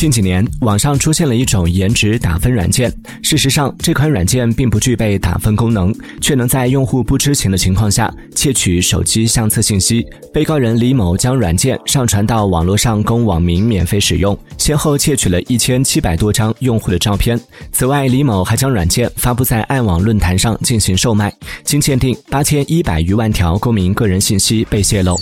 近几年网上出现了一种颜值打分软件事实上这款软件并不具备打分功能却能在用户不知情的情况下窃取手机相册信息被告人李某将软件上传到网络上供网民免费使用先后窃取了一千七百多张用户的照片此外李某还将软件发布在爱网论坛上进行售卖经鉴定八千一百余万条公民个人信息被泄露。